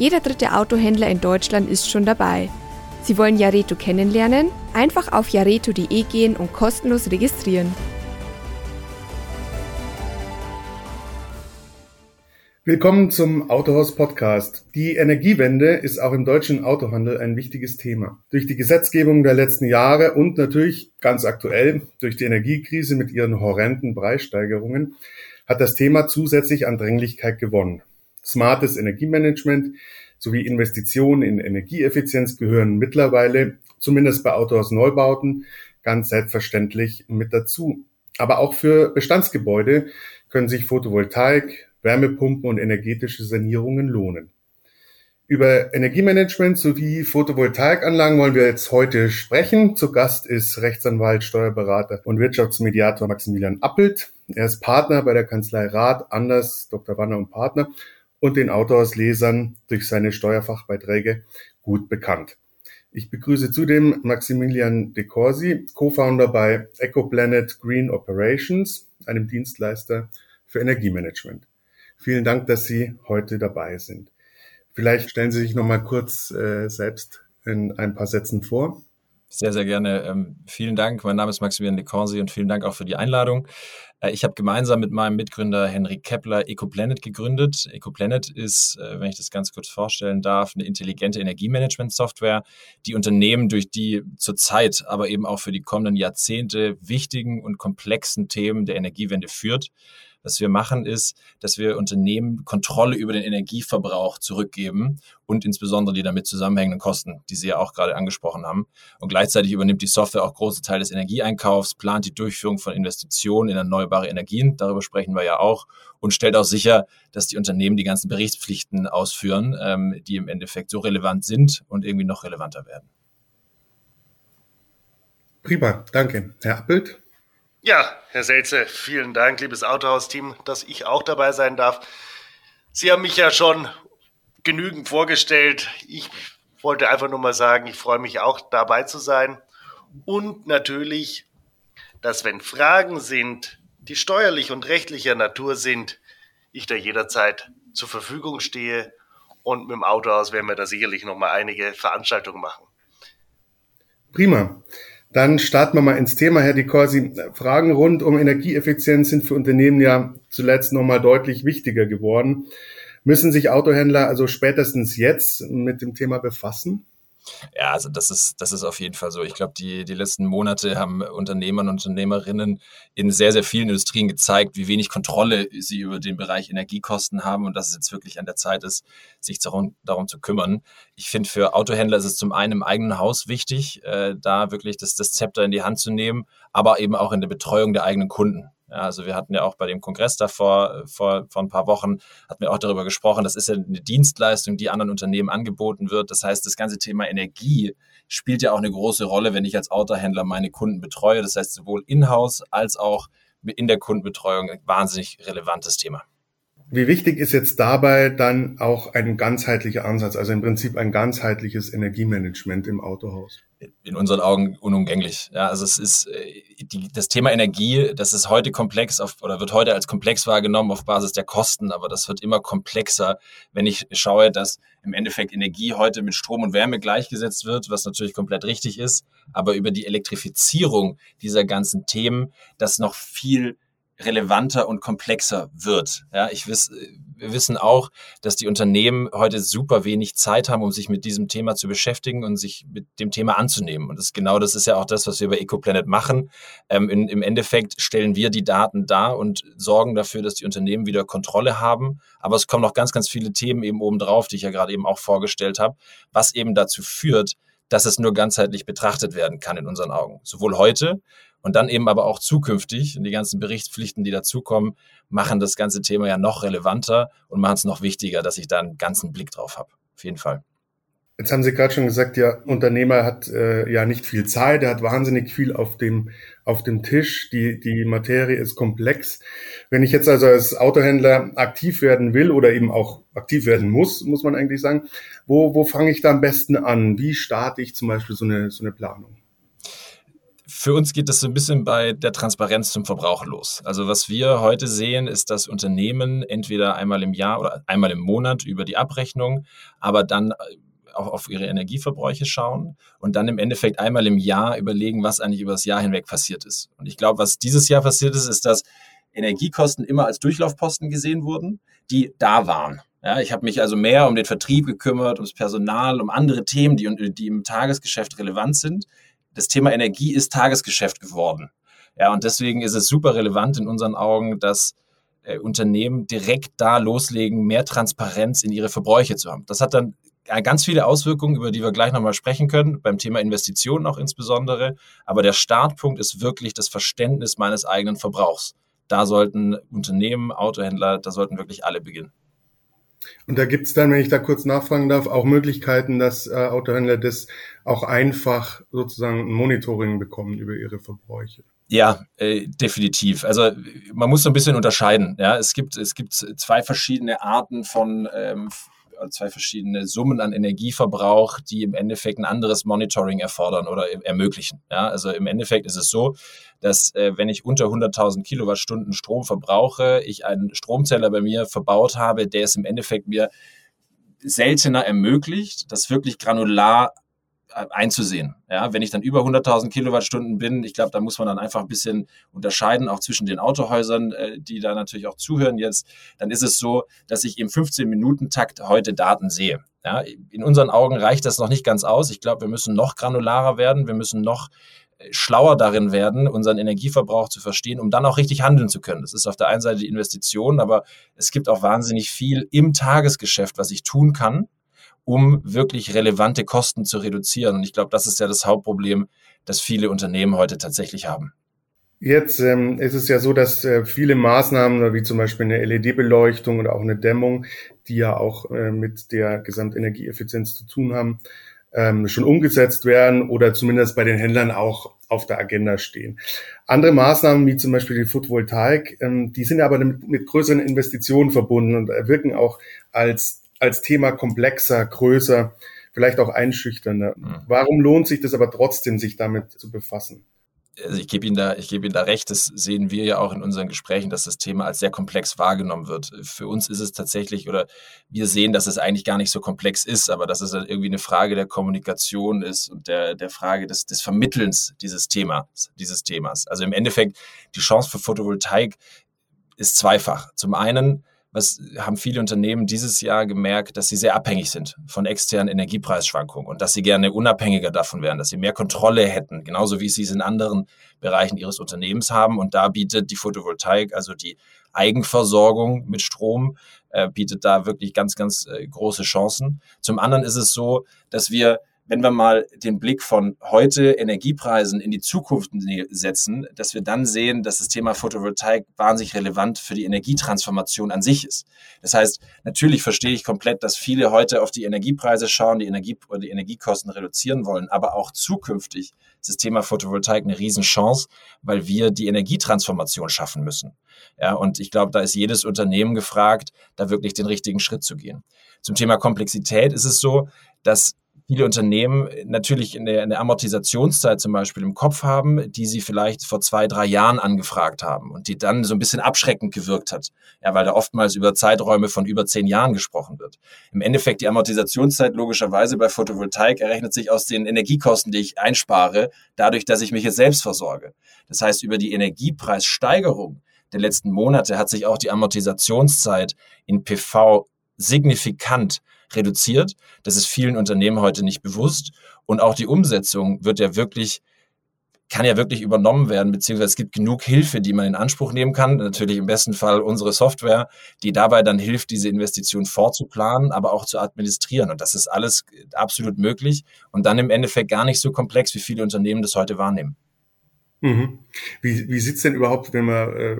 Jeder dritte Autohändler in Deutschland ist schon dabei. Sie wollen Jareto kennenlernen? Einfach auf jareto.de gehen und kostenlos registrieren. Willkommen zum Autohaus Podcast. Die Energiewende ist auch im deutschen Autohandel ein wichtiges Thema. Durch die Gesetzgebung der letzten Jahre und natürlich ganz aktuell durch die Energiekrise mit ihren horrenden Preissteigerungen hat das Thema zusätzlich an Dringlichkeit gewonnen. Smartes Energiemanagement sowie Investitionen in Energieeffizienz gehören mittlerweile, zumindest bei Autohaus Neubauten, ganz selbstverständlich mit dazu. Aber auch für Bestandsgebäude können sich Photovoltaik, Wärmepumpen und energetische Sanierungen lohnen. Über Energiemanagement sowie Photovoltaikanlagen wollen wir jetzt heute sprechen. Zu Gast ist Rechtsanwalt, Steuerberater und Wirtschaftsmediator Maximilian Appelt. Er ist Partner bei der Kanzlei Rath, Anders, Dr. Wanner und Partner und den Autohauslesern durch seine Steuerfachbeiträge gut bekannt. Ich begrüße zudem Maximilian De Corsi, Co-Founder bei EcoPlanet Green Operations, einem Dienstleister für Energiemanagement. Vielen Dank, dass Sie heute dabei sind. Vielleicht stellen Sie sich noch mal kurz äh, selbst in ein paar Sätzen vor. Sehr, sehr gerne. Ähm, vielen Dank. Mein Name ist Maximilian de Corsi und vielen Dank auch für die Einladung. Äh, ich habe gemeinsam mit meinem Mitgründer Henrik Kepler EcoPlanet gegründet. EcoPlanet ist, äh, wenn ich das ganz kurz vorstellen darf, eine intelligente Energiemanagement-Software, die Unternehmen durch die zurzeit, aber eben auch für die kommenden Jahrzehnte wichtigen und komplexen Themen der Energiewende führt. Was wir machen, ist, dass wir Unternehmen Kontrolle über den Energieverbrauch zurückgeben und insbesondere die damit zusammenhängenden Kosten, die Sie ja auch gerade angesprochen haben. Und gleichzeitig übernimmt die Software auch große Teile des Energieeinkaufs, plant die Durchführung von Investitionen in erneuerbare Energien, darüber sprechen wir ja auch, und stellt auch sicher, dass die Unternehmen die ganzen Berichtspflichten ausführen, ähm, die im Endeffekt so relevant sind und irgendwie noch relevanter werden. Prima, danke. Herr Appelt? Ja, Herr Selze, vielen Dank, liebes Autohaus-Team, dass ich auch dabei sein darf. Sie haben mich ja schon genügend vorgestellt. Ich wollte einfach nur mal sagen, ich freue mich auch dabei zu sein. Und natürlich, dass wenn Fragen sind, die steuerlich und rechtlicher Natur sind, ich da jederzeit zur Verfügung stehe. Und mit dem Autohaus werden wir da sicherlich noch mal einige Veranstaltungen machen. Prima. Dann starten wir mal ins Thema, Herr Di Corsi. Fragen rund um Energieeffizienz sind für Unternehmen ja zuletzt nochmal deutlich wichtiger geworden. Müssen sich Autohändler also spätestens jetzt mit dem Thema befassen? Ja, also das ist, das ist auf jeden Fall so. Ich glaube, die, die letzten Monate haben Unternehmer und Unternehmerinnen in sehr, sehr vielen Industrien gezeigt, wie wenig Kontrolle sie über den Bereich Energiekosten haben und dass es jetzt wirklich an der Zeit ist, sich darum, darum zu kümmern. Ich finde, für Autohändler ist es zum einen im eigenen Haus wichtig, äh, da wirklich das, das Zepter in die Hand zu nehmen, aber eben auch in der Betreuung der eigenen Kunden. Ja, also wir hatten ja auch bei dem Kongress davor, vor, vor ein paar Wochen, hatten wir auch darüber gesprochen, das ist ja eine Dienstleistung, die anderen Unternehmen angeboten wird. Das heißt, das ganze Thema Energie spielt ja auch eine große Rolle, wenn ich als Autohändler meine Kunden betreue. Das heißt, sowohl in-house als auch in der Kundenbetreuung ein wahnsinnig relevantes Thema. Wie wichtig ist jetzt dabei dann auch ein ganzheitlicher Ansatz, also im Prinzip ein ganzheitliches Energiemanagement im Autohaus? In unseren Augen unumgänglich. Ja, also es ist äh, die, das Thema Energie, das ist heute komplex auf, oder wird heute als komplex wahrgenommen auf Basis der Kosten, aber das wird immer komplexer, wenn ich schaue, dass im Endeffekt Energie heute mit Strom und Wärme gleichgesetzt wird, was natürlich komplett richtig ist, aber über die Elektrifizierung dieser ganzen Themen, das noch viel relevanter und komplexer wird. Ja, ich wiss, wir wissen auch, dass die Unternehmen heute super wenig Zeit haben, um sich mit diesem Thema zu beschäftigen und sich mit dem Thema anzunehmen. Und das genau das ist ja auch das, was wir bei EcoPlanet machen. Ähm, in, Im Endeffekt stellen wir die Daten dar und sorgen dafür, dass die Unternehmen wieder Kontrolle haben. Aber es kommen noch ganz, ganz viele Themen eben oben drauf, die ich ja gerade eben auch vorgestellt habe, was eben dazu führt, dass es nur ganzheitlich betrachtet werden kann in unseren Augen. Sowohl heute und dann eben aber auch zukünftig. Und die ganzen Berichtspflichten, die dazukommen, machen das ganze Thema ja noch relevanter und machen es noch wichtiger, dass ich da einen ganzen Blick drauf habe. Auf jeden Fall. Jetzt haben Sie gerade schon gesagt, ja, Unternehmer hat äh, ja nicht viel Zeit, er hat wahnsinnig viel auf dem, auf dem Tisch, die, die Materie ist komplex. Wenn ich jetzt also als Autohändler aktiv werden will oder eben auch aktiv werden muss, muss man eigentlich sagen, wo, wo fange ich da am besten an? Wie starte ich zum Beispiel so eine, so eine Planung? Für uns geht das so ein bisschen bei der Transparenz zum Verbraucher los. Also was wir heute sehen, ist, dass Unternehmen entweder einmal im Jahr oder einmal im Monat über die Abrechnung, aber dann auch auf ihre Energieverbräuche schauen und dann im Endeffekt einmal im Jahr überlegen, was eigentlich über das Jahr hinweg passiert ist. Und ich glaube, was dieses Jahr passiert ist, ist, dass Energiekosten immer als Durchlaufposten gesehen wurden, die da waren. Ja, ich habe mich also mehr um den Vertrieb gekümmert, ums Personal, um andere Themen, die, die im Tagesgeschäft relevant sind. Das Thema Energie ist Tagesgeschäft geworden. Ja, und deswegen ist es super relevant in unseren Augen, dass äh, Unternehmen direkt da loslegen, mehr Transparenz in ihre Verbräuche zu haben. Das hat dann ganz viele Auswirkungen, über die wir gleich nochmal sprechen können, beim Thema Investitionen auch insbesondere. Aber der Startpunkt ist wirklich das Verständnis meines eigenen Verbrauchs. Da sollten Unternehmen, Autohändler, da sollten wirklich alle beginnen. Und da gibt es dann, wenn ich da kurz nachfragen darf, auch Möglichkeiten, dass äh, Autohändler das auch einfach sozusagen ein Monitoring bekommen über ihre Verbräuche. Ja, äh, definitiv. Also man muss so ein bisschen unterscheiden. Ja, es gibt es gibt zwei verschiedene Arten von ähm, zwei verschiedene Summen an Energieverbrauch, die im Endeffekt ein anderes Monitoring erfordern oder ermöglichen. Ja, also im Endeffekt ist es so, dass äh, wenn ich unter 100.000 Kilowattstunden Strom verbrauche, ich einen Stromzähler bei mir verbaut habe, der es im Endeffekt mir seltener ermöglicht, das wirklich granular einzusehen. Ja, wenn ich dann über 100.000 Kilowattstunden bin, ich glaube, da muss man dann einfach ein bisschen unterscheiden, auch zwischen den Autohäusern, äh, die da natürlich auch zuhören jetzt. Dann ist es so, dass ich im 15-Minuten-Takt heute Daten sehe. Ja, in unseren Augen reicht das noch nicht ganz aus. Ich glaube, wir müssen noch granularer werden. Wir müssen noch äh, schlauer darin werden, unseren Energieverbrauch zu verstehen, um dann auch richtig handeln zu können. Das ist auf der einen Seite die Investition, aber es gibt auch wahnsinnig viel im Tagesgeschäft, was ich tun kann, um wirklich relevante Kosten zu reduzieren. Und ich glaube, das ist ja das Hauptproblem, das viele Unternehmen heute tatsächlich haben. Jetzt ähm, ist es ja so, dass äh, viele Maßnahmen, wie zum Beispiel eine LED-Beleuchtung oder auch eine Dämmung, die ja auch äh, mit der Gesamtenergieeffizienz zu tun haben, ähm, schon umgesetzt werden oder zumindest bei den Händlern auch auf der Agenda stehen. Andere Maßnahmen, wie zum Beispiel die Photovoltaik, ähm, die sind aber mit, mit größeren Investitionen verbunden und wirken auch als als Thema komplexer, größer, vielleicht auch einschüchternder. Mhm. Warum lohnt sich das aber trotzdem, sich damit zu befassen? Also ich gebe Ihnen da, ich gebe Ihnen da recht. Das sehen wir ja auch in unseren Gesprächen, dass das Thema als sehr komplex wahrgenommen wird. Für uns ist es tatsächlich, oder wir sehen, dass es eigentlich gar nicht so komplex ist, aber dass es irgendwie eine Frage der Kommunikation ist und der, der Frage des, des Vermittelns dieses Themas, dieses Themas. Also im Endeffekt, die Chance für Photovoltaik ist zweifach. Zum einen was haben viele Unternehmen dieses Jahr gemerkt, dass sie sehr abhängig sind von externen Energiepreisschwankungen und dass sie gerne unabhängiger davon wären, dass sie mehr Kontrolle hätten, genauso wie sie es in anderen Bereichen ihres Unternehmens haben. Und da bietet die Photovoltaik, also die Eigenversorgung mit Strom, äh, bietet da wirklich ganz, ganz äh, große Chancen. Zum anderen ist es so, dass wir wenn wir mal den Blick von heute Energiepreisen in die Zukunft setzen, dass wir dann sehen, dass das Thema Photovoltaik wahnsinnig relevant für die Energietransformation an sich ist. Das heißt, natürlich verstehe ich komplett, dass viele heute auf die Energiepreise schauen, die Energie oder die Energiekosten reduzieren wollen, aber auch zukünftig ist das Thema Photovoltaik eine Riesenchance, weil wir die Energietransformation schaffen müssen. Ja, und ich glaube, da ist jedes Unternehmen gefragt, da wirklich den richtigen Schritt zu gehen. Zum Thema Komplexität ist es so, dass viele Unternehmen natürlich in der, in der Amortisationszeit zum Beispiel im Kopf haben, die sie vielleicht vor zwei, drei Jahren angefragt haben und die dann so ein bisschen abschreckend gewirkt hat. Ja, weil da oftmals über Zeiträume von über zehn Jahren gesprochen wird. Im Endeffekt die Amortisationszeit logischerweise bei Photovoltaik errechnet sich aus den Energiekosten, die ich einspare, dadurch, dass ich mich jetzt selbst versorge. Das heißt, über die Energiepreissteigerung der letzten Monate hat sich auch die Amortisationszeit in PV signifikant reduziert. Das ist vielen Unternehmen heute nicht bewusst. Und auch die Umsetzung wird ja wirklich kann ja wirklich übernommen werden, beziehungsweise es gibt genug Hilfe, die man in Anspruch nehmen kann. Natürlich im besten Fall unsere Software, die dabei dann hilft, diese Investition vorzuplanen, aber auch zu administrieren. Und das ist alles absolut möglich und dann im Endeffekt gar nicht so komplex, wie viele Unternehmen das heute wahrnehmen. Mhm. Wie, wie sieht's denn überhaupt, wenn man äh,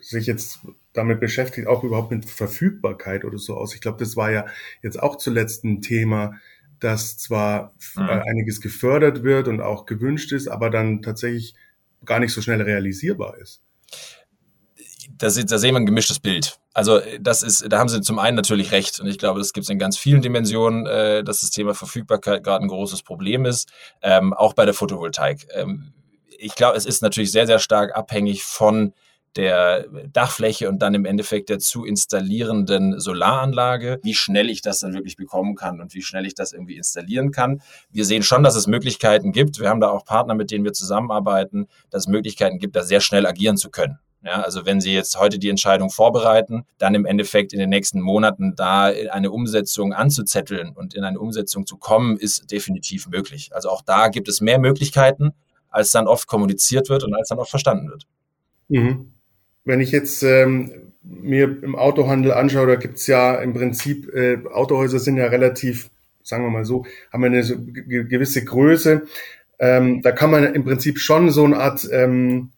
sich jetzt damit beschäftigt, auch überhaupt mit Verfügbarkeit oder so aus. Ich glaube, das war ja jetzt auch zuletzt ein Thema, dass zwar mhm. Äh, einiges gefördert wird und auch gewünscht ist, aber dann tatsächlich gar nicht so schnell realisierbar ist? Da, da sehen wir ein gemischtes Bild. Also das ist, da haben Sie zum einen natürlich recht und ich glaube, das gibt es in ganz vielen Dimensionen, äh, dass das Thema Verfügbarkeit gerade ein großes Problem ist, ähm, auch bei der Photovoltaik. Ähm, ich glaube, es ist natürlich sehr, sehr stark abhängig von der Dachfläche und dann im Endeffekt der zu installierenden Solaranlage, wie schnell ich das dann wirklich bekommen kann und wie schnell ich das irgendwie installieren kann. Wir sehen schon, dass es Möglichkeiten gibt. Wir haben da auch Partner, mit denen wir zusammenarbeiten, dass es Möglichkeiten gibt, da sehr schnell agieren zu können. Ja, also wenn Sie jetzt heute die Entscheidung vorbereiten, dann im Endeffekt in den nächsten Monaten da eine Umsetzung anzuzetteln und in eine Umsetzung zu kommen, ist definitiv möglich. Also auch da gibt es mehr Möglichkeiten, als dann oft kommuniziert wird und als dann oft verstanden wird. Mhm. Wenn ich jetzt ähm, mir im Autohandel anschaue, da gibt's ja im Prinzip, äh, Autohäuser sind ja relativ, sagen wir mal so, haben eine so gewisse Größe. Ähm, da kann man im Prinzip schon so eine Art, ähm,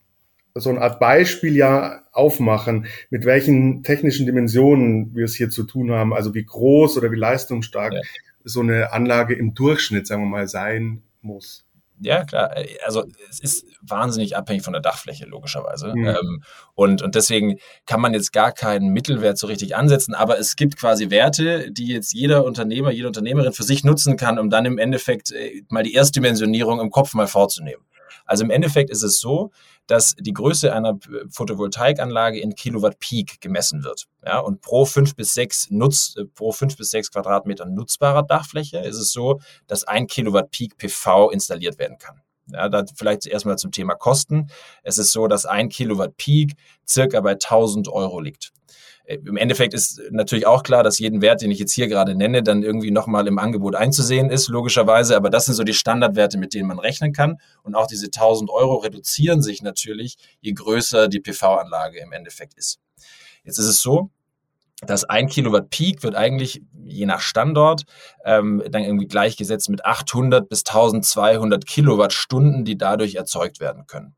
so eine Art Beispiel ja aufmachen, mit welchen technischen Dimensionen wir es hier zu tun haben, also wie groß oder wie leistungsstark ja. so eine Anlage im Durchschnitt, sagen wir mal, sein muss. Ja, klar. Also es ist wahnsinnig abhängig von der Dachfläche, logischerweise. Mhm. Ähm, und, und deswegen kann man jetzt gar keinen Mittelwert so richtig ansetzen, aber es gibt quasi Werte, die jetzt jeder Unternehmer, jede Unternehmerin für sich nutzen kann, um dann im Endeffekt äh, mal die Erstdimensionierung im Kopf mal vorzunehmen. Also im Endeffekt ist es so, dass die Größe einer Photovoltaikanlage in Kilowatt Peak gemessen wird. Ja, und pro fünf bis sechs Nutz, pro fünf bis sechs Quadratmeter nutzbarer Dachfläche ist es so, dass ein Kilowatt Peak PV installiert werden kann. Ja, da vielleicht erstmal zum Thema Kosten. Es ist so, dass ein Kilowatt Peak circa bei 1000 Euro liegt. Im Endeffekt ist natürlich auch klar, dass jeden Wert, den ich jetzt hier gerade nenne, dann irgendwie nochmal im Angebot einzusehen ist, logischerweise. Aber das sind so die Standardwerte, mit denen man rechnen kann. Und auch diese 1000 Euro reduzieren sich natürlich, je größer die PV-Anlage im Endeffekt ist. Jetzt ist es so, dass ein Kilowatt Peak wird eigentlich je nach Standort ähm, dann irgendwie gleichgesetzt mit 800 bis 1200 Kilowattstunden, die dadurch erzeugt werden können.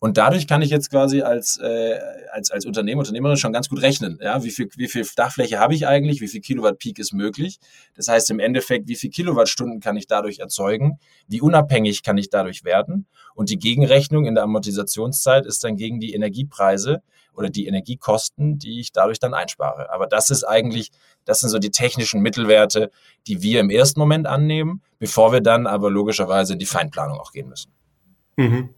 Und dadurch kann ich jetzt quasi als, äh, als, als Unternehmer, Unternehmerin schon ganz gut rechnen. Ja, wie viel, wie viel Dachfläche habe ich eigentlich? Wie viel Kilowatt Peak ist möglich? Das heißt im Endeffekt, wie viel Kilowattstunden kann ich dadurch erzeugen? Wie unabhängig kann ich dadurch werden? Und die Gegenrechnung in der Amortisationszeit ist dann gegen die Energiepreise oder die Energiekosten, die ich dadurch dann einspare. Aber das ist eigentlich, das sind so die technischen Mittelwerte, die wir im ersten Moment annehmen, bevor wir dann aber logischerweise in die Feinplanung auch gehen müssen. Mhm.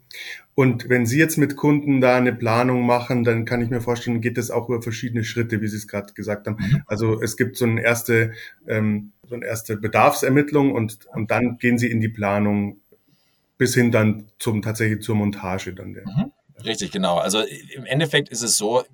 Und wenn Sie jetzt mit Kunden da eine Planung machen, dann kann ich mir vorstellen, geht das auch über verschiedene Schritte, wie Sie es gerade gesagt haben. Mhm. Also es gibt so eine erste, ähm, so eine erste Bedarfsermittlung und, und dann gehen Sie in die Planung bis hin dann zum tatsächlich zur Montage dann der. Mhm. Richtig, genau. Also im Endeffekt ist es so,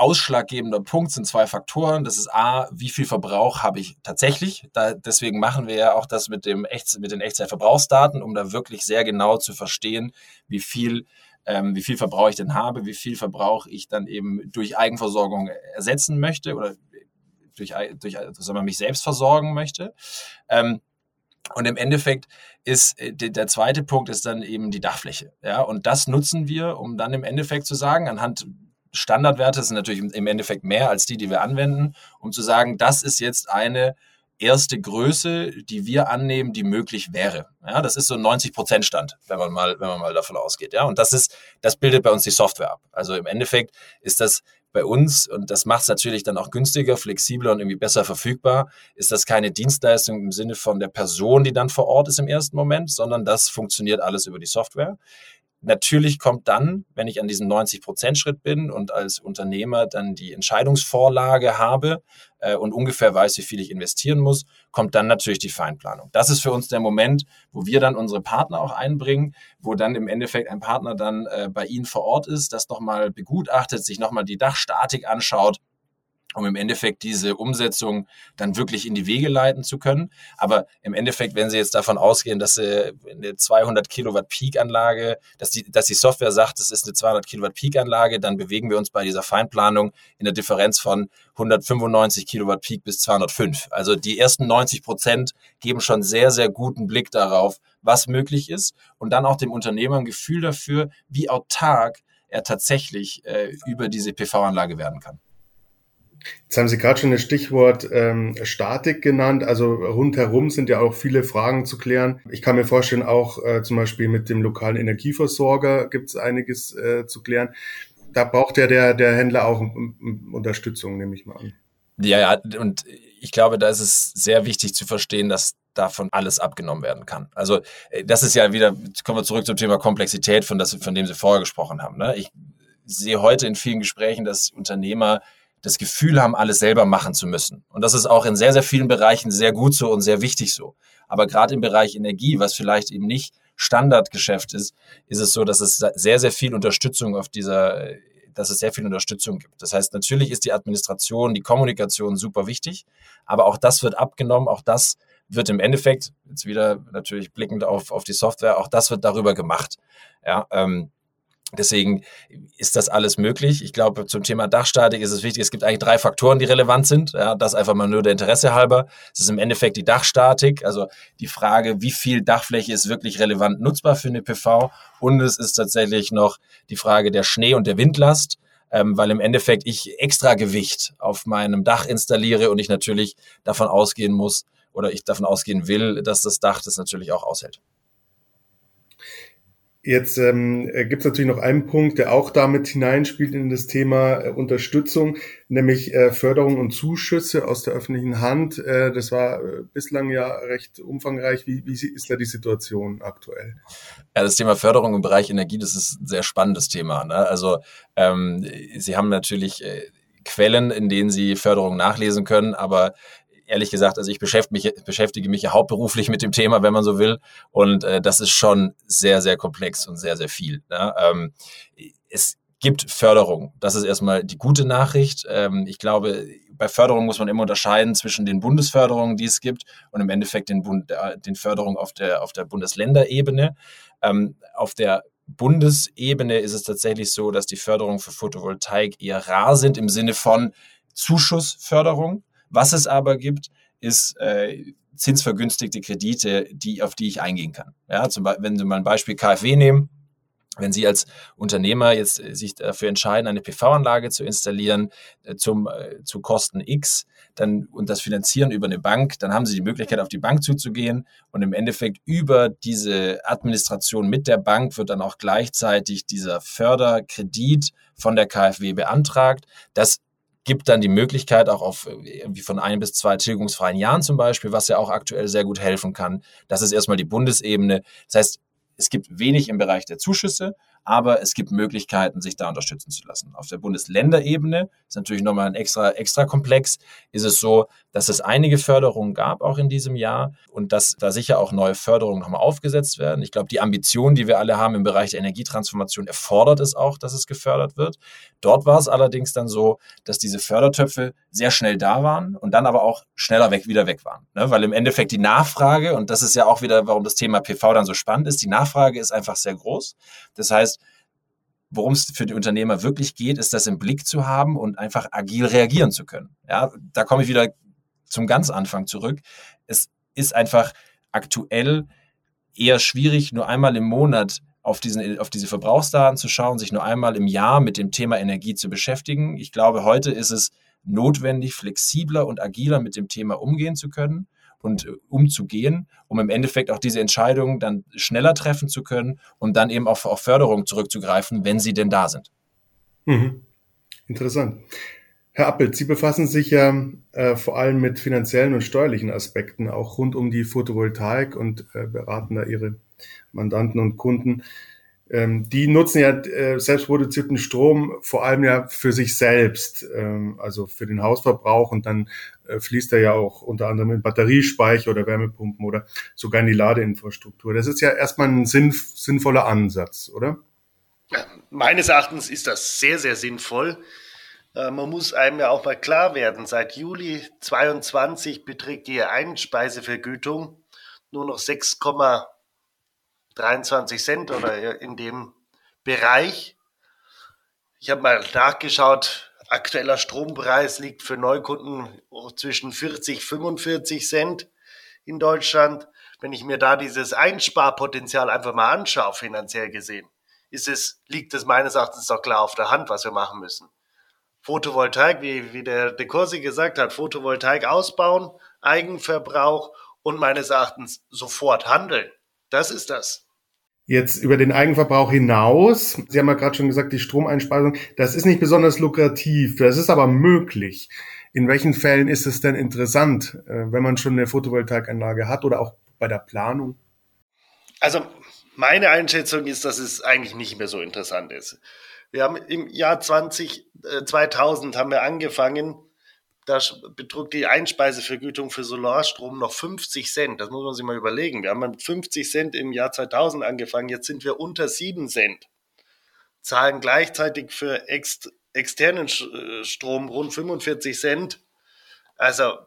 ausschlaggebender Punkt sind zwei Faktoren. Das ist A, wie viel Verbrauch habe ich tatsächlich? Da, deswegen machen wir ja auch das mit, dem Echt, mit den Echtzeitverbrauchsdaten, um da wirklich sehr genau zu verstehen, wie viel, ähm, wie viel Verbrauch ich denn habe, wie viel Verbrauch ich dann eben durch Eigenversorgung ersetzen möchte oder durch, durch wir, mich selbst versorgen möchte. Ähm, und im Endeffekt ist äh, der zweite Punkt ist dann eben die Dachfläche. Ja, und das nutzen wir, um dann im Endeffekt zu sagen, anhand Standardwerte sind natürlich im Endeffekt mehr als die, die wir anwenden, um zu sagen, das ist jetzt eine erste Größe, die wir annehmen, die möglich wäre. Ja, das ist so ein 90 Prozent Stand, wenn man mal, wenn man mal davon ausgeht. Ja, und das ist, das bildet bei uns die Software ab. Also im Endeffekt ist das bei uns, und das macht es natürlich dann auch günstiger, flexibler und irgendwie besser verfügbar, ist das keine Dienstleistung im Sinne von der Person, die dann vor Ort ist im ersten Moment, sondern das funktioniert alles über die Software. Natürlich kommt dann, wenn ich an diesem 90-Prozent-Schritt bin und als Unternehmer dann die Entscheidungsvorlage habe äh, und ungefähr weiß, wie viel ich investieren muss, kommt dann natürlich die Feinplanung. Das ist für uns der Moment, wo wir dann unsere Partner auch einbringen, wo dann im Endeffekt ein Partner dann äh, bei Ihnen vor Ort ist, das nochmal begutachtet, sich nochmal die Dachstatik anschaut um im Endeffekt diese Umsetzung dann wirklich in die Wege leiten zu können. Aber im Endeffekt, wenn Sie jetzt davon ausgehen, dass Sie eine 200 Kilowatt Peak-Anlage, dass die, dass die Software sagt, das ist eine 200 Kilowatt Peak-Anlage, dann bewegen wir uns bei dieser Feinplanung in der Differenz von 195 Kilowatt Peak bis 205. Also die ersten 90 Prozent geben schon sehr, sehr guten Blick darauf, was möglich ist und dann auch dem Unternehmer ein Gefühl dafür, wie autark er tatsächlich äh, über diese PV-Anlage werden kann. Jetzt haben Sie gerade schon das Stichwort ähm, Statik genannt. Also rundherum sind ja auch viele Fragen zu klären. Ich kann mir vorstellen, auch äh, zum Beispiel mit dem lokalen Energieversorger gibt es einiges äh, zu klären. Da braucht ja der, der Händler auch Unterstützung, nehme ich mal an. Ja, ja, und ich glaube, da ist es sehr wichtig zu verstehen, dass davon alles abgenommen werden kann. Also äh, das ist ja wieder, kommen wir zurück zum Thema Komplexität, von, das, von dem Sie vorher gesprochen haben. Ne? Ich sehe heute in vielen Gesprächen, dass Unternehmer das Gefühl haben, alles selber machen zu müssen. Und das ist auch in sehr, sehr vielen Bereichen sehr gut so und sehr wichtig so. Aber gerade im Bereich Energie, was vielleicht eben nicht Standardgeschäft ist, ist es so, dass es sehr, sehr viel Unterstützung auf dieser, dass es sehr viel Unterstützung gibt. Das heißt, natürlich ist die Administration, die Kommunikation super wichtig, aber auch das wird abgenommen, auch das wird im Endeffekt, jetzt wieder natürlich blickend auf, auf die Software, auch das wird darüber gemacht. Ja, ähm, Deswegen ist das alles möglich. Ich glaube, zum Thema Dachstatik ist es wichtig, es gibt eigentlich drei Faktoren, die relevant sind. Ja, das einfach mal nur der Interesse halber. Es ist im Endeffekt die Dachstatik, also die Frage, wie viel Dachfläche ist wirklich relevant nutzbar für eine PV. Und es ist tatsächlich noch die Frage der Schnee- und der Windlast, ähm, weil im Endeffekt ich extra Gewicht auf meinem Dach installiere und ich natürlich davon ausgehen muss oder ich davon ausgehen will, dass das Dach das natürlich auch aushält. Jetzt ähm, äh, gibt es natürlich noch einen Punkt, der auch damit hineinspielt in das Thema äh, Unterstützung, nämlich äh, Förderung und Zuschüsse aus der öffentlichen Hand. Äh, das war äh, bislang ja recht umfangreich. Wie, wie ist da die Situation aktuell? Ja, das Thema Förderung im Bereich Energie, das ist ein sehr spannendes Thema. Ne? Also ähm, Sie haben natürlich äh, Quellen, in denen Sie Förderung nachlesen können, aber ehrlich gesagt, also ich beschäftige mich, beschäftige mich ja hauptberuflich mit dem Thema, wenn man so will. Und äh, das ist schon sehr, sehr komplex und sehr, sehr viel. Ja? Ähm, es gibt Förderung. Das ist erstmal die gute Nachricht. Ähm, ich glaube, bei Förderung muss man immer unterscheiden zwischen den Bundesförderungen, die es gibt, und im Endeffekt den, Bund, äh, den Förderungen auf der, auf der Bundesländerebene. Ähm, auf der Bundesebene ist es tatsächlich so, dass die Förderungen für Photovoltaik eher rar sind im Sinne von Zuschussförderung. Was es aber gibt, ist äh, zinsvergünstigte Kredite, die, auf die ich eingehen kann. Ja, zum Beispiel, wenn Sie mal ein Beispiel KfW nehmen, wenn Sie als Unternehmer jetzt äh, sich dafür entscheiden, eine PV-Anlage zu installieren äh, zum, äh, zu Kosten X dann, und das finanzieren über eine Bank, dann haben Sie die Möglichkeit, auf die Bank zuzugehen und im Endeffekt über diese Administration mit der Bank wird dann auch gleichzeitig dieser Förderkredit von der KfW beantragt. Das gibt dann die Möglichkeit auch auf irgendwie von ein bis zwei tilgungsfreien Jahren zum Beispiel, was ja auch aktuell sehr gut helfen kann. Das ist erstmal die Bundesebene. Das heißt, es gibt wenig im Bereich der Zuschüsse, aber es gibt Möglichkeiten, sich da unterstützen zu lassen. Auf der Bundesländerebene ist natürlich nochmal ein extra, extra Komplex, ist es so, dass es einige Förderungen gab, auch in diesem Jahr, und dass da sicher auch neue Förderungen nochmal aufgesetzt werden. Ich glaube, die Ambition, die wir alle haben im Bereich der Energietransformation, erfordert es auch, dass es gefördert wird. Dort war es allerdings dann so, dass diese Fördertöpfe sehr schnell da waren und dann aber auch schneller weg, wieder weg waren. Ne? Weil im Endeffekt die Nachfrage, und das ist ja auch wieder, warum das Thema PV dann so spannend ist, die Nachfrage ist einfach sehr groß. Das heißt, worum es für die Unternehmer wirklich geht, ist das im Blick zu haben und einfach agil reagieren zu können. Ja, da komme ich wieder zum ganz Anfang zurück. Es ist einfach aktuell eher schwierig, nur einmal im Monat auf, diesen, auf diese Verbrauchsdaten zu schauen, sich nur einmal im Jahr mit dem Thema Energie zu beschäftigen. Ich glaube, heute ist es notwendig, flexibler und agiler mit dem Thema umgehen zu können und äh, umzugehen, um im Endeffekt auch diese Entscheidungen dann schneller treffen zu können und dann eben auch auf Förderung zurückzugreifen, wenn sie denn da sind. Mhm. Interessant. Herr Appelt, Sie befassen sich ja äh, vor allem mit finanziellen und steuerlichen Aspekten, auch rund um die Photovoltaik und äh, beraten da Ihre Mandanten und Kunden. Ähm, die nutzen ja äh, selbstproduzierten Strom vor allem ja für sich selbst, ähm, also für den Hausverbrauch und dann äh, fließt er ja auch unter anderem in Batteriespeicher oder Wärmepumpen oder sogar in die Ladeinfrastruktur. Das ist ja erstmal ein sinn, sinnvoller Ansatz, oder? Meines Erachtens ist das sehr, sehr sinnvoll. Äh, man muss einem ja auch mal klar werden, seit Juli 22 beträgt die Einspeisevergütung nur noch 6,23 Cent oder in dem Bereich. Ich habe mal nachgeschaut, aktueller Strompreis liegt für Neukunden zwischen 40, 45 Cent in Deutschland. Wenn ich mir da dieses Einsparpotenzial einfach mal anschaue, finanziell gesehen, ist es, liegt es meines Erachtens doch klar auf der Hand, was wir machen müssen. Photovoltaik, wie, wie der De Corsi gesagt hat, Photovoltaik ausbauen, Eigenverbrauch und meines Erachtens sofort handeln. Das ist das. Jetzt über den Eigenverbrauch hinaus, Sie haben ja gerade schon gesagt, die Stromeinspeisung, das ist nicht besonders lukrativ, das ist aber möglich. In welchen Fällen ist es denn interessant, äh, wenn man schon eine Photovoltaikanlage hat oder auch bei der Planung? Also meine Einschätzung ist, dass es eigentlich nicht mehr so interessant ist. Wir haben im Jahr 20, äh, 2000 haben wir angefangen, da betrug die Einspeisevergütung für Solarstrom noch 50 Cent. Das muss man sich mal überlegen. Wir haben mit 50 Cent im Jahr 2000 angefangen, jetzt sind wir unter 7 Cent. Zahlen gleichzeitig für ex externen äh, Strom rund 45 Cent. Also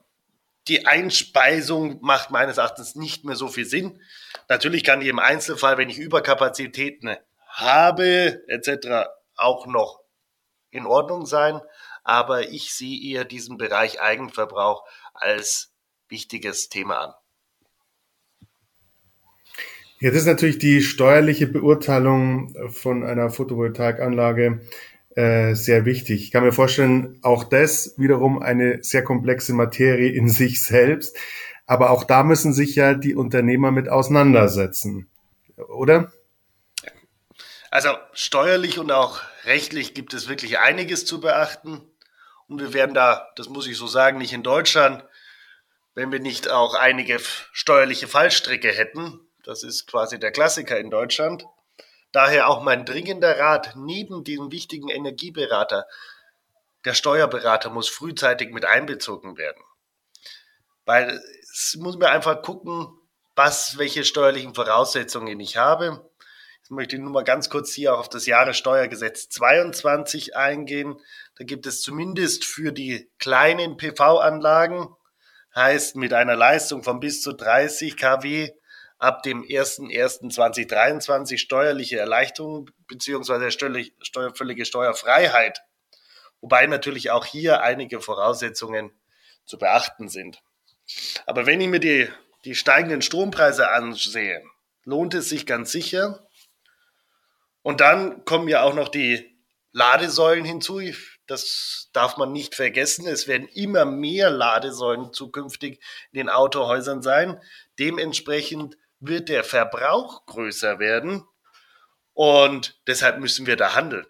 die Einspeisung macht meines Erachtens nicht mehr so viel Sinn. Natürlich kann die im Einzelfall, wenn ich Überkapazitäten habe, etc., auch noch in Ordnung sein. Aber ich sehe eher diesen Bereich Eigenverbrauch als wichtiges Thema an. Ja, das ist natürlich die steuerliche Beurteilung von einer Photovoltaikanlage äh, sehr wichtig. Ich kann mir vorstellen, auch das wiederum eine sehr komplexe Materie in sich selbst. Aber auch da müssen sich ja die Unternehmer mit auseinandersetzen, oder? Also steuerlich und auch rechtlich gibt es wirklich einiges zu beachten. Und wir werden da, das muss ich so sagen, nicht in Deutschland, wenn wir nicht auch einige steuerliche Fallstricke hätten. Das ist quasi der Klassiker in Deutschland. Daher auch mein dringender Rat, neben diesem wichtigen Energieberater, der Steuerberater muss frühzeitig mit einbezogen werden. Weil es muss mir einfach gucken, was, welche steuerlichen Voraussetzungen ich habe. Jetzt möchte ich nur mal ganz kurz hier auch auf das Jahressteuergesetz 22 eingehen. Gibt es zumindest für die kleinen PV-Anlagen, heißt mit einer Leistung von bis zu 30 kW ab dem 01.01.2023 steuerliche Erleichterung beziehungsweise steuervöllige Steuerfreiheit. Wobei natürlich auch hier einige Voraussetzungen zu beachten sind. Aber wenn ich mir die, die steigenden Strompreise ansehe, lohnt es sich ganz sicher. Und dann kommen ja auch noch die Ladesäulen hinzu. Das darf man nicht vergessen. Es werden immer mehr Ladesäulen zukünftig in den Autohäusern sein. Dementsprechend wird der Verbrauch größer werden und deshalb müssen wir da handeln.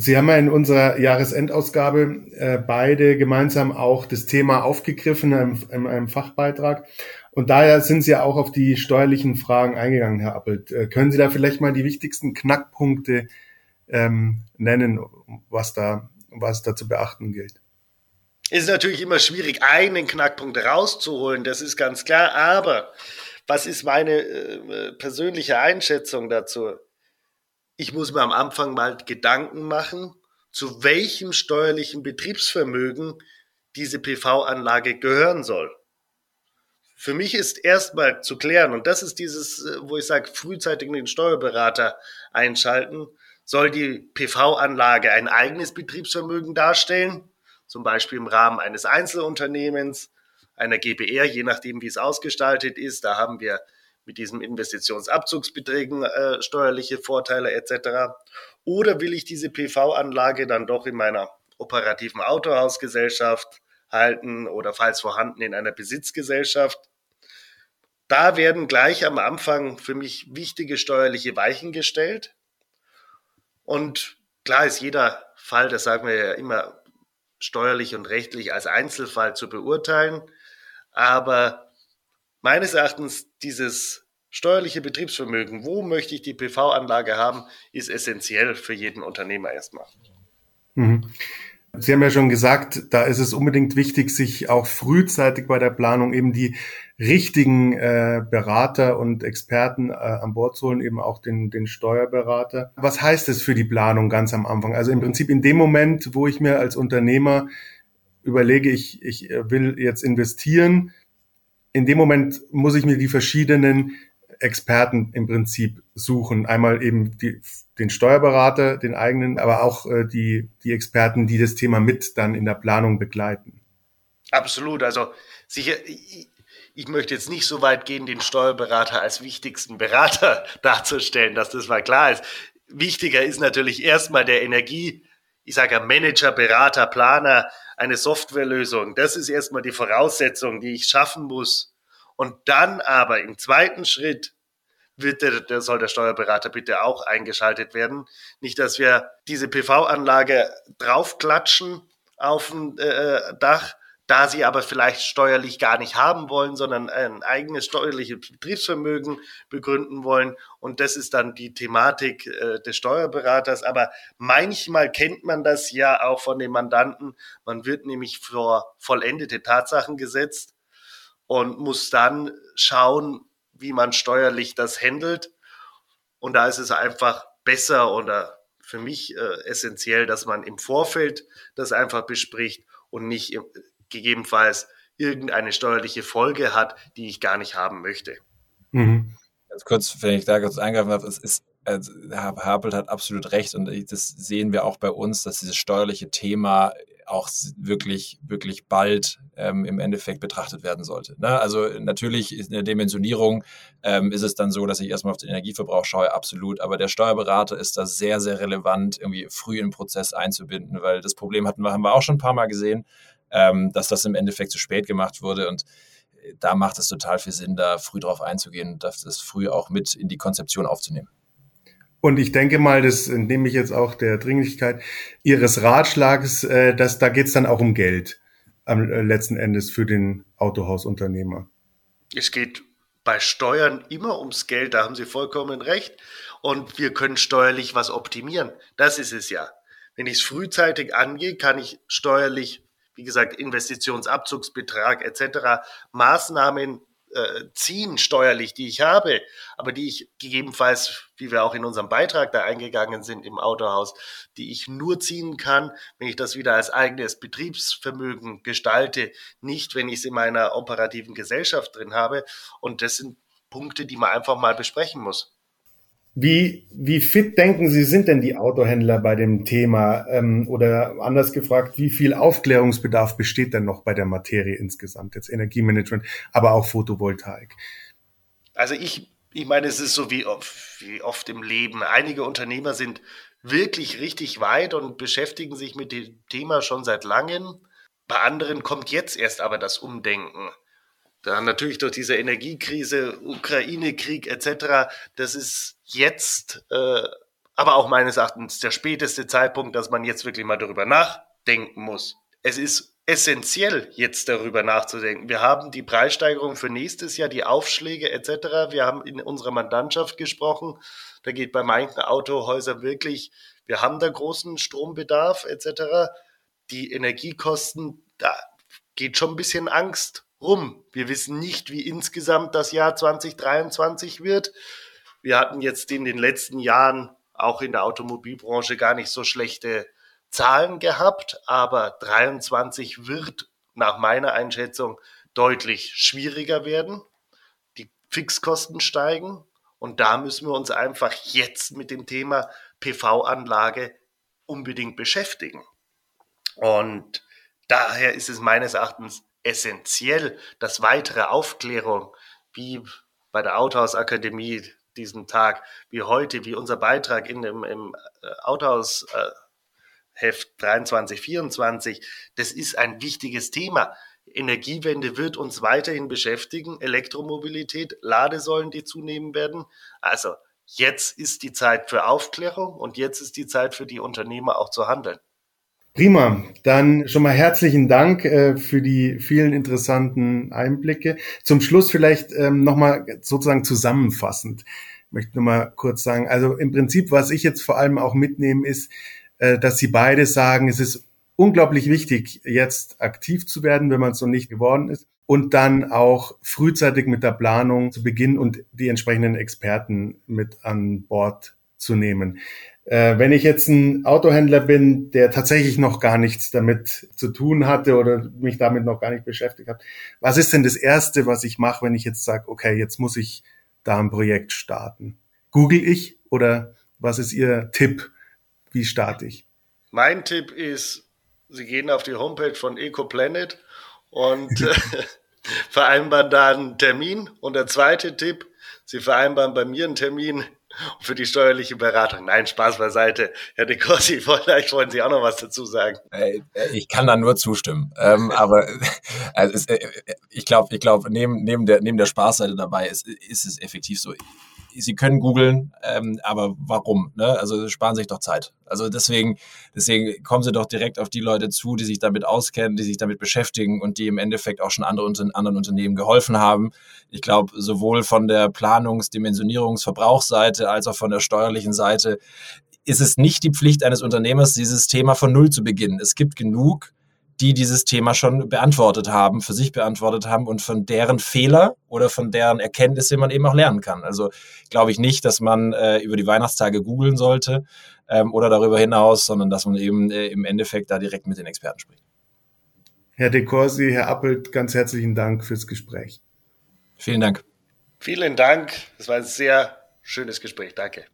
Sie haben ja in unserer Jahresendausgabe äh, beide gemeinsam auch das Thema aufgegriffen in einem, in einem, Fachbeitrag. Und daher sind Sie ja auch auf die steuerlichen Fragen eingegangen, Herr Appelt. Äh, können Sie da vielleicht mal die wichtigsten Knackpunkte ähm, nennen, was da, was da zu beachten gilt? Ist natürlich immer schwierig, einen Knackpunkt rauszuholen, das ist ganz klar. Aber was ist meine äh, persönliche Einschätzung dazu? Ich muss mir am Anfang mal Gedanken machen, zu welchem steuerlichen Betriebsvermögen diese PV-Anlage gehören soll. Für mich ist erstmal zu klären, und das ist dieses, äh, wo ich sage, frühzeitig den Steuerberater einschalten, soll die PV-Anlage ein eigenes Betriebsvermögen darstellen, zum Beispiel im Rahmen eines Einzelunternehmens, einer GBR, je nachdem, wie es ausgestaltet ist. Da haben wir mit diesen Investitionsabzugsbeträgen äh, steuerliche Vorteile etc. Oder will ich diese PV-Anlage dann doch in meiner operativen Autohausgesellschaft halten oder falls vorhanden in einer Besitzgesellschaft? Da werden gleich am Anfang für mich wichtige steuerliche Weichen gestellt. Und klar ist jeder Fall, das sagen wir ja immer, steuerlich und rechtlich als Einzelfall zu beurteilen. Aber meines Erachtens dieses steuerliche Betriebsvermögen, wo möchte ich die PV-Anlage haben, ist essentiell für jeden Unternehmer erstmal. Mhm. Sie haben ja schon gesagt, da ist es unbedingt wichtig, sich auch frühzeitig bei der Planung eben die richtigen äh, Berater und Experten äh, an Bord zu holen, eben auch den, den Steuerberater. Was heißt es für die Planung ganz am Anfang? Also im Prinzip in dem Moment, wo ich mir als Unternehmer überlege, ich, ich will jetzt investieren, in dem Moment muss ich mir die verschiedenen Experten im Prinzip suchen. Einmal eben die, den Steuerberater, den eigenen, aber auch äh, die, die Experten, die das Thema mit dann in der Planung begleiten. Absolut. Also sicher, ich, möchte jetzt nicht so weit gehen, den Steuerberater als wichtigsten Berater darzustellen, dass das mal klar ist. Wichtiger ist natürlich erstmal der Energie ich sage ja Manager, Berater, Planer, eine Softwarelösung. Das ist erstmal die Voraussetzung, die ich schaffen muss. Und dann aber im zweiten Schritt wird der, der soll der Steuerberater bitte auch eingeschaltet werden. Nicht, dass wir diese PV-Anlage draufklatschen auf ein äh, Dach, da sie aber vielleicht steuerlich gar nicht haben wollen, sondern ein eigenes steuerliches Betriebsvermögen begründen wollen. Und das ist dann die Thematik äh, des Steuerberaters. Aber manchmal kennt man das ja auch von den Mandanten. Man wird nämlich vor vollendete Tatsachen gesetzt und muss dann schauen, wie man steuerlich das handelt. Und da ist es einfach besser oder für mich äh, essentiell, dass man im Vorfeld das einfach bespricht und nicht im, gegebenenfalls irgendeine steuerliche Folge hat, die ich gar nicht haben möchte. Mhm. Ganz kurz, wenn ich da kurz eingreifen darf, es ist also Herr Harpelt hat absolut recht und das sehen wir auch bei uns, dass dieses steuerliche Thema auch wirklich, wirklich bald ähm, im Endeffekt betrachtet werden sollte. Ne? Also natürlich in der Dimensionierung ähm, ist es dann so, dass ich erstmal auf den Energieverbrauch schaue, absolut. Aber der Steuerberater ist da sehr, sehr relevant, irgendwie früh in den Prozess einzubinden, weil das Problem hatten wir, haben wir auch schon ein paar Mal gesehen, ähm, dass das im Endeffekt zu spät gemacht wurde und äh, da macht es total viel Sinn, da früh drauf einzugehen und das früh auch mit in die Konzeption aufzunehmen. Und ich denke mal, das nehme ich jetzt auch der Dringlichkeit Ihres Ratschlags, äh, dass da geht es dann auch um Geld am äh, letzten Endes für den Autohausunternehmer. Es geht bei Steuern immer ums Geld, da haben Sie vollkommen recht. Und wir können steuerlich was optimieren. Das ist es ja. Wenn ich es frühzeitig angehe, kann ich steuerlich, wie gesagt, Investitionsabzugsbetrag etc. Maßnahmen äh, ziehen steuerlich, die ich habe, aber die ich gegebenenfalls, wie wir auch in unserem Beitrag da eingegangen sind im Autohaus, die ich nur ziehen kann, wenn ich das wieder als eigenes Betriebsvermögen gestalte, nicht wenn ich es in meiner operativen Gesellschaft drin habe. Und das sind Punkte, die man einfach mal besprechen muss. Wie, wie fit denken Sie, sind denn die Autohändler bei dem Thema? Ähm, oder anders gefragt, wie viel Aufklärungsbedarf besteht denn noch bei der Materie insgesamt? Jetzt Energiemanagement, aber auch Photovoltaik. Also ich, ich meine, es ist so wie oft, wie oft im Leben. Einige Unternehmer sind wirklich richtig weit und beschäftigen sich mit dem Thema schon seit langem. Bei anderen kommt jetzt erst aber das Umdenken. Dann natürlich durch diese Energiekrise, Ukraine-Krieg etc. Das ist jetzt, äh, aber auch meines Erachtens der späteste Zeitpunkt, dass man jetzt wirklich mal darüber nachdenken muss. Es ist essentiell, jetzt darüber nachzudenken. Wir haben die Preissteigerung für nächstes Jahr, die Aufschläge etc. Wir haben in unserer Mandantschaft gesprochen. Da geht bei manchen Autohäusern wirklich, wir haben da großen Strombedarf etc. Die Energiekosten, da geht schon ein bisschen Angst rum. Wir wissen nicht, wie insgesamt das Jahr 2023 wird. Wir hatten jetzt in den letzten Jahren auch in der Automobilbranche gar nicht so schlechte Zahlen gehabt, aber 23 wird nach meiner Einschätzung deutlich schwieriger werden. Die Fixkosten steigen und da müssen wir uns einfach jetzt mit dem Thema PV-Anlage unbedingt beschäftigen. Und daher ist es meines Erachtens essentiell, dass weitere Aufklärung, wie bei der Autohausakademie diesen Tag, wie heute, wie unser Beitrag in dem, im äh, Autohaus äh, Heft 23, 24, das ist ein wichtiges Thema. Energiewende wird uns weiterhin beschäftigen, Elektromobilität, Ladesäulen, die zunehmen werden. Also jetzt ist die Zeit für Aufklärung und jetzt ist die Zeit für die Unternehmer auch zu handeln. Prima, dann schon mal herzlichen Dank äh, für die vielen interessanten Einblicke. Zum Schluss vielleicht ähm, nochmal sozusagen zusammenfassend. Ich möchte mal kurz sagen, also im Prinzip, was ich jetzt vor allem auch mitnehme, ist, äh, dass Sie beide sagen, es ist unglaublich wichtig, jetzt aktiv zu werden, wenn man es noch nicht geworden ist. Und dann auch frühzeitig mit der Planung zu beginnen und die entsprechenden Experten mit an Bord zu nehmen. Äh, wenn ich jetzt ein Autohändler bin, der tatsächlich noch gar nichts damit zu tun hatte oder mich damit noch gar nicht beschäftigt hat, was ist denn das Erste, was ich mache, wenn ich jetzt sage, okay, jetzt muss ich da ein Projekt starten? Google ich oder was ist Ihr Tipp? Wie starte ich? Mein Tipp ist, Sie gehen auf die Homepage von EcoPlanet und äh, vereinbaren da einen Termin. Und der zweite Tipp, Sie vereinbaren bei mir einen Termin und für die steuerliche Beratung. Nein, Spaß beiseite. Herr De Corsi, vielleicht wollen Sie auch noch was dazu sagen. Äh, ich kann da nur zustimmen. Ähm, aber also es, äh, ich glaube, ich glaube, neben, neben, der, neben der Spaßseite dabei ist, ist es effektiv so. Sie können googeln, ähm, aber warum? Ne? Also sparen Sie sich doch Zeit. Also deswegen, deswegen kommen Sie doch direkt auf die Leute zu, die sich damit auskennen, die sich damit beschäftigen und die im Endeffekt auch schon andere, anderen Unternehmen geholfen haben. Ich glaube, sowohl von der Planungs-, Dimensionierungs-, Verbrauchsseite als auch von der steuerlichen Seite ist es nicht die Pflicht eines Unternehmers, dieses Thema von Null zu beginnen. Es gibt genug die dieses Thema schon beantwortet haben, für sich beantwortet haben und von deren Fehler oder von deren Erkenntnisse man eben auch lernen kann. Also glaube ich nicht, dass man äh, über die Weihnachtstage googeln sollte ähm, oder darüber hinaus, sondern dass man eben äh, im Endeffekt da direkt mit den Experten spricht. Herr De Corsi, Herr Appelt, ganz herzlichen Dank fürs Gespräch. Vielen Dank. Vielen Dank. Das war ein sehr schönes Gespräch. Danke.